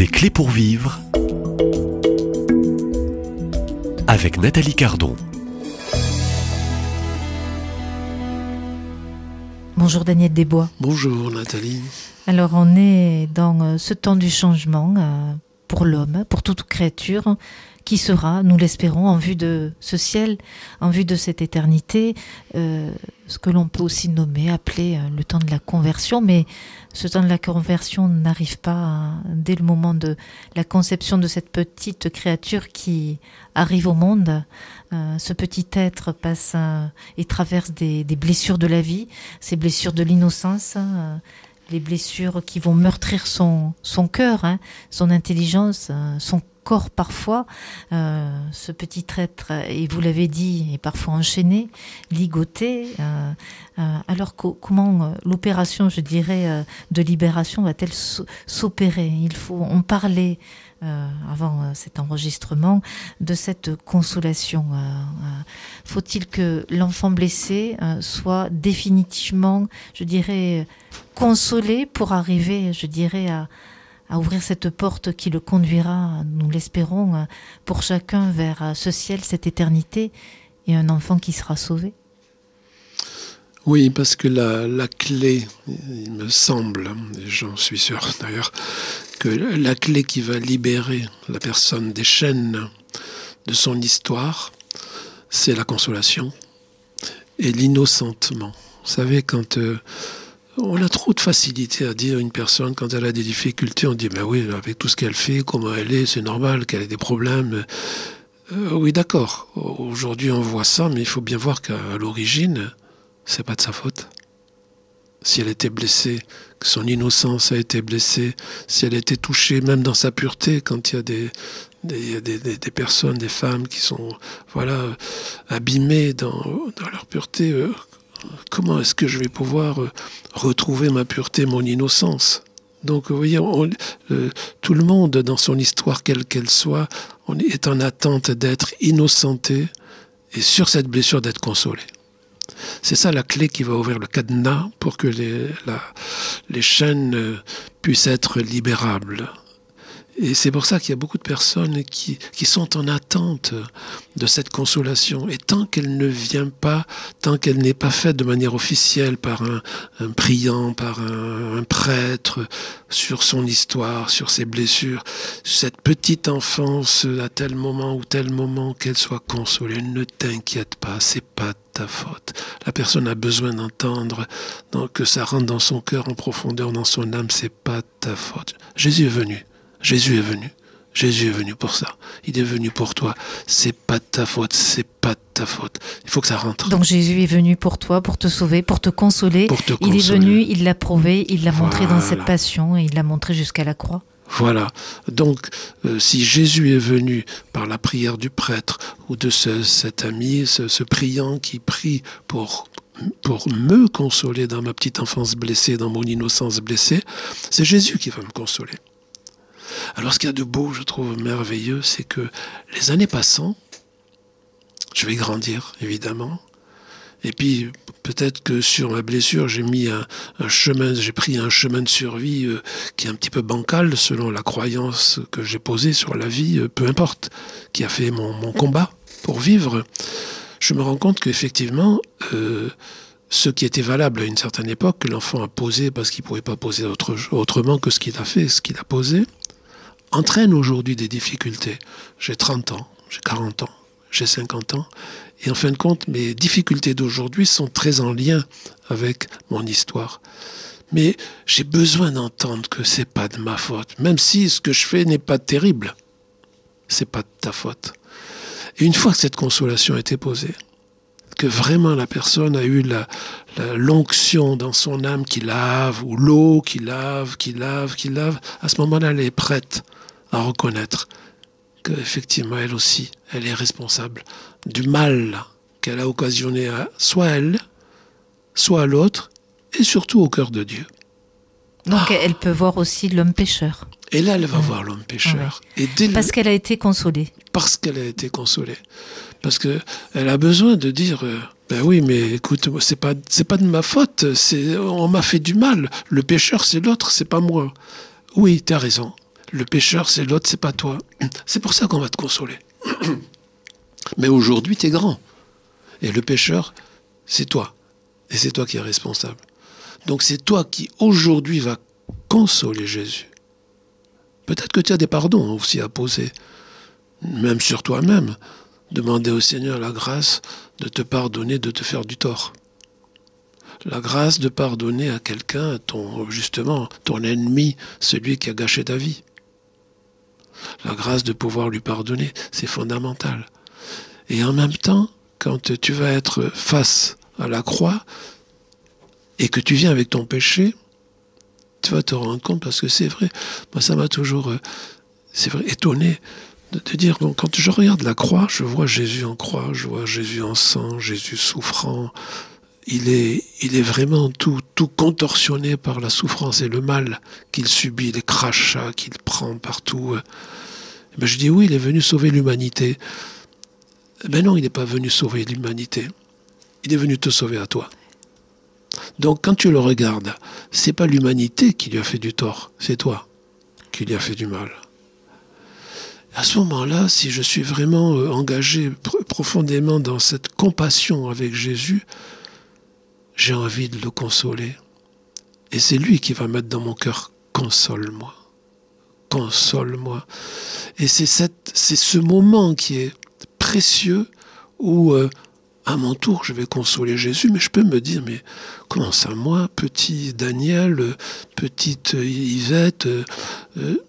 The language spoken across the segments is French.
Des clés pour vivre avec Nathalie Cardon. Bonjour Daniel Desbois. Bonjour Nathalie. Alors on est dans euh, ce temps du changement euh, pour l'homme, pour toute créature qui sera, nous l'espérons, en vue de ce ciel, en vue de cette éternité, euh, ce que l'on peut aussi nommer, appeler euh, le temps de la conversion, mais ce temps de la conversion n'arrive pas dès le moment de la conception de cette petite créature qui arrive au monde. Euh, ce petit être passe et traverse des, des, blessures de la vie, ces blessures de l'innocence, les blessures qui vont meurtrir son, son cœur, hein, son intelligence, son corps parfois, euh, ce petit traître, et vous l'avez dit, est parfois enchaîné, ligoté. Euh, euh, alors comment l'opération, je dirais, de libération va-t-elle s'opérer? Il faut, on parlait avant cet enregistrement de cette consolation. Faut-il que l'enfant blessé soit définitivement, je dirais, consolé pour arriver, je dirais, à à ouvrir cette porte qui le conduira, nous l'espérons, pour chacun vers ce ciel, cette éternité, et un enfant qui sera sauvé Oui, parce que la, la clé, il me semble, et j'en suis sûr d'ailleurs, que la clé qui va libérer la personne des chaînes de son histoire, c'est la consolation et l'innocentement. Vous savez, quand... Euh, on a trop de facilité à dire à une personne quand elle a des difficultés, on dit ben oui, avec tout ce qu'elle fait, comment elle est, c'est normal qu'elle ait des problèmes. Euh, oui, d'accord. Aujourd'hui, on voit ça, mais il faut bien voir qu'à l'origine, c'est pas de sa faute. Si elle était blessée, que son innocence a été blessée, si elle était touchée, même dans sa pureté, quand il y a des, personnes, des femmes qui sont voilà abîmées dans, dans leur pureté, euh, comment est-ce que je vais pouvoir euh, retrouver ma pureté, mon innocence? Donc, vous voyez, tout le monde, dans son histoire, quelle qu'elle soit, est en attente d'être innocenté et sur cette blessure d'être consolé. C'est ça la clé qui va ouvrir le cadenas pour que les, les chaînes euh, puissent être libérables. Et c'est pour ça qu'il y a beaucoup de personnes qui, qui, sont en attente de cette consolation. Et tant qu'elle ne vient pas, tant qu'elle n'est pas faite de manière officielle par un, priant, par un, un, prêtre, sur son histoire, sur ses blessures, cette petite enfance à tel moment ou tel moment qu'elle soit consolée, ne t'inquiète pas, c'est pas ta faute. La personne a besoin d'entendre que ça rentre dans son cœur en profondeur, dans son âme, c'est pas ta faute. Jésus est venu. Jésus est venu. Jésus est venu pour ça. Il est venu pour toi. C'est pas de ta faute. C'est pas de ta faute. Il faut que ça rentre. Donc Jésus est venu pour toi, pour te sauver, pour te consoler. Pour te il est venu, il l'a prouvé, il l'a montré dans cette passion et il l'a montré jusqu'à la croix. Voilà. Donc, euh, si Jésus est venu par la prière du prêtre ou de ce, cet ami, ce, ce priant qui prie pour pour me consoler dans ma petite enfance blessée, dans mon innocence blessée, c'est Jésus qui va me consoler. Alors ce qu'il y a de beau, je trouve merveilleux, c'est que les années passant, je vais grandir, évidemment. Et puis peut-être que sur ma blessure, j'ai mis un, chemin, j'ai pris un chemin de survie euh, qui est un petit peu bancal selon la croyance que j'ai posée sur la vie, euh, peu importe, qui a fait mon, combat pour vivre. Je me rends compte qu'effectivement, euh, ce qui était valable à une certaine époque, que l'enfant a posé parce qu'il ne pouvait pas poser autre, autrement que ce qu'il a fait, ce qu'il a posé, entraîne aujourd'hui des difficultés. J'ai 30 ans, j'ai 40 ans, j'ai 50 ans, et en fin de compte, mes difficultés d'aujourd'hui sont très en lien avec mon histoire. Mais j'ai besoin d'entendre que c'est pas de ma faute, même si ce que je fais n'est pas terrible. C'est pas de ta faute. Et une fois que cette consolation a été posée, que vraiment la personne a eu la, l'onction dans son âme qui lave, ou l'eau qui lave, qui lave, qui lave, à ce moment-là, elle est prête à reconnaître qu'effectivement, elle aussi, elle est responsable du mal qu'elle a occasionné à soit elle, soit à l'autre, et surtout au cœur de Dieu. Donc ah. elle peut voir aussi l'homme pécheur. Et là, elle va voir l'homme pécheur. Et parce qu'elle a été consolée. Parce qu'elle a été consolée. Parce que elle a besoin de dire, euh, ben oui, mais écoute, c'est pas, c'est pas de ma faute. C'est, on m'a fait du mal. Le pécheur, c'est l'autre, c'est pas moi. Oui, tu as raison. Le pécheur, c'est l'autre, c'est pas toi. C'est pour ça qu'on va te consoler. Mais aujourd'hui, tu es grand. Et le pécheur, c'est toi. Et c'est toi qui es responsable. Donc c'est toi qui aujourd'hui va consoler Jésus. Peut-être que tu as des pardons aussi à poser, même sur toi-même. Demander au Seigneur la grâce de te pardonner, de te faire du tort. La grâce de pardonner à quelqu'un, ton, justement, ton ennemi, celui qui a gâché ta vie. La grâce de pouvoir lui pardonner, c'est fondamental. Et en même temps, quand tu vas être face à la croix et que tu viens avec ton péché, tu vas te rendre compte parce que c'est vrai. Moi, ça m'a toujours, euh, c'est vrai, étonné de te dire, bon, quand je regarde la croix, je vois Jésus en croix, je vois Jésus en sang, Jésus souffrant. Il est, il est vraiment tout, contorsionné par la souffrance et le mal qu'il subit, les crachats qu'il prend partout. Ben, je dis oui, il est venu sauver l'humanité. Ben non, il n'est pas venu sauver l'humanité. Il est venu te sauver à toi. Donc quand tu le regardes, c'est pas l'humanité qui lui a fait du tort, c'est toi qui lui a fait du mal. À ce moment-là, si je suis vraiment euh, engagé profondément dans cette compassion avec Jésus, j'ai envie de le consoler. Et c'est lui qui va mettre dans mon cœur, console-moi, console-moi. Et c'est ce moment qui est précieux où euh, à mon tour je vais consoler Jésus, mais je peux me dire, mais comment ça, moi, petit Daniel, petite Yvette, euh,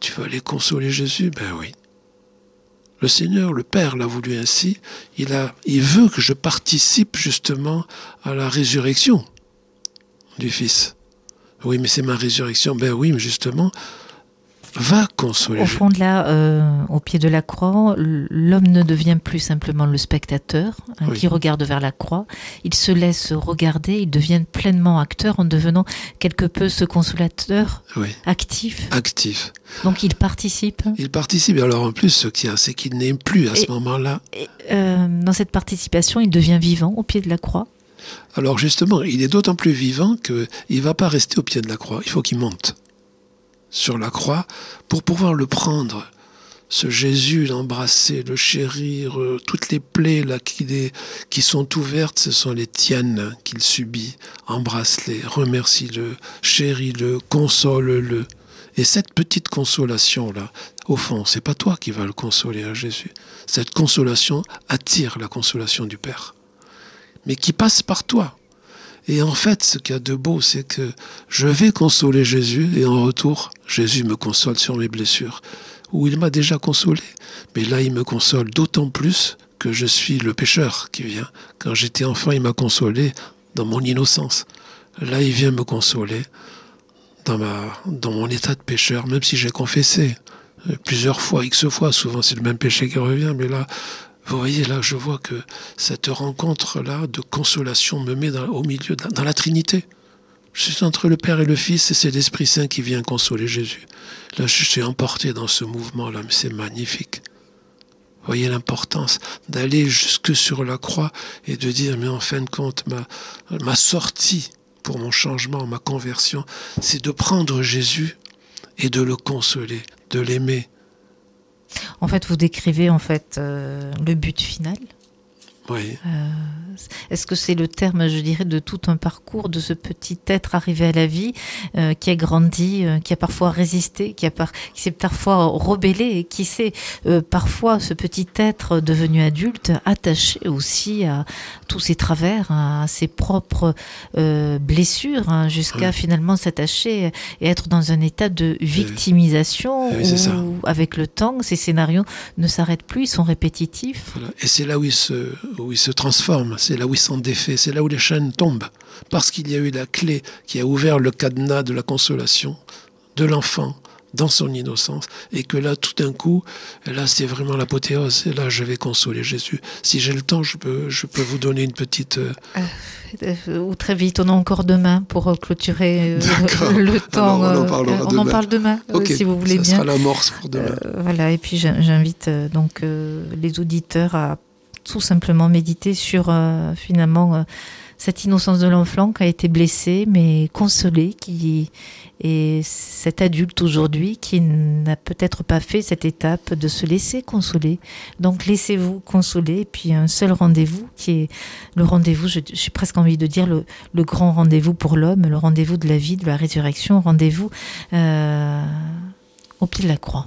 tu vas aller consoler Jésus? Ben oui. Le Seigneur, le Père l'a voulu ainsi, il, a, il veut que je participe justement à la résurrection du Fils. Oui, mais c'est ma résurrection. Ben oui, mais justement, va consoler. Au fond de là, euh, au pied de la croix, l'homme ne devient plus simplement le spectateur hein, qui regarde vers la croix. Il se laisse regarder, il devient pleinement acteur en devenant quelque peu ce consolateur actif. Actif. Donc il participe. Il participe. Alors en plus, ce qu'il y a, c'est qu'il n'est plus à ce moment-là. Euh, dans cette participation, il devient vivant au pied de la croix. Alors justement, il est d'autant plus vivant qu'il ne va pas rester au pied de la croix. Il faut qu'il monte sur la croix pour pouvoir le prendre. Ce Jésus, l'embrasser, le chérir, euh, toutes les plaies là qui, sont ouvertes, ce sont les tiennes qu'il subit. Embrasse-les, remercie-le, chéris-le, console-le. Et cette petite consolation-là, au fond, c'est pas toi qui vas le consoler à Jésus. Cette consolation attire la consolation du Père, mais qui passe par toi. Et en fait, ce qu'il y a de beau, c'est que je vais consoler Jésus et en retour, Jésus me console sur mes blessures, où il m'a déjà consolé. Mais là, il me console d'autant plus que je suis le pécheur qui vient. Quand j'étais enfant, il m'a consolé dans mon innocence. Là, il vient me consoler dans, dans mon état de pécheur, même si j'ai confessé plusieurs fois, X fois, souvent c'est le même péché qui revient, mais là, vous voyez, là, je vois que cette rencontre-là de consolation me met au milieu, dans la Trinité. Je suis entre le Père et le Fils et c'est l'Esprit Saint qui vient consoler Jésus. Là, je suis emporté dans ce mouvement-là, mais c'est magnifique. Vous voyez l'importance d'aller jusque sur la croix et de dire, mais en fin de compte, ma, ma sortie pour mon changement, ma conversion, c'est de prendre Jésus et de le consoler, de l'aimer, en fait, vous décrivez en fait euh, le but final. Oui. Euh, est-ce que c'est le terme, je dirais, de tout un parcours de ce petit être arrivé à la vie, euh, qui a grandi, euh, qui a parfois résisté, qui, a qui s'est parfois rebellé et qui s'est euh, parfois, ce petit être devenu adulte, attaché aussi à tous ses travers, à ses propres blessures, hein, jusqu'à finalement s'attacher et être dans un état de victimisation où, avec le temps, ces scénarios ne s'arrêtent plus, ils sont répétitifs. Et c'est là où il se, où il se transforme c'est là où ils sont défaits, c'est là où les chaînes tombent, parce qu'il y a eu la clé qui a ouvert le cadenas de la consolation de l'enfant dans son innocence, et que là, tout d'un coup, là, c'est vraiment l'apothéose, et là, je vais consoler Jésus. Si j'ai le temps, je peux, je peux vous donner une petite... Euh, euh, ou très vite, on a encore demain pour clôturer euh, le temps. on en parlera on demain. en parle demain, si vous voulez ça bien. sera l'amorce pour demain. voilà, et puis j'invite donc les auditeurs à tout simplement méditer sur euh, finalement euh, cette innocence de l'enfant qui a été blessé mais consolé, qui et cet adulte aujourd'hui qui n'a peut-être pas fait cette étape de se laisser consoler. Donc laissez-vous consoler. Et puis un seul rendez-vous qui est le rendez-vous, j'ai presque envie de dire le, le grand rendez-vous pour l'homme, le rendez-vous de la vie, de la résurrection, rendez-vous euh, au pied de la croix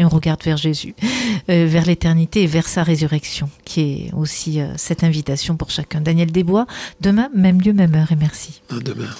et on regarde vers Jésus, euh, vers l'éternité et vers sa résurrection, qui est aussi euh, cette invitation pour chacun. Daniel Desbois, demain, même lieu, même heure, et merci. À demain.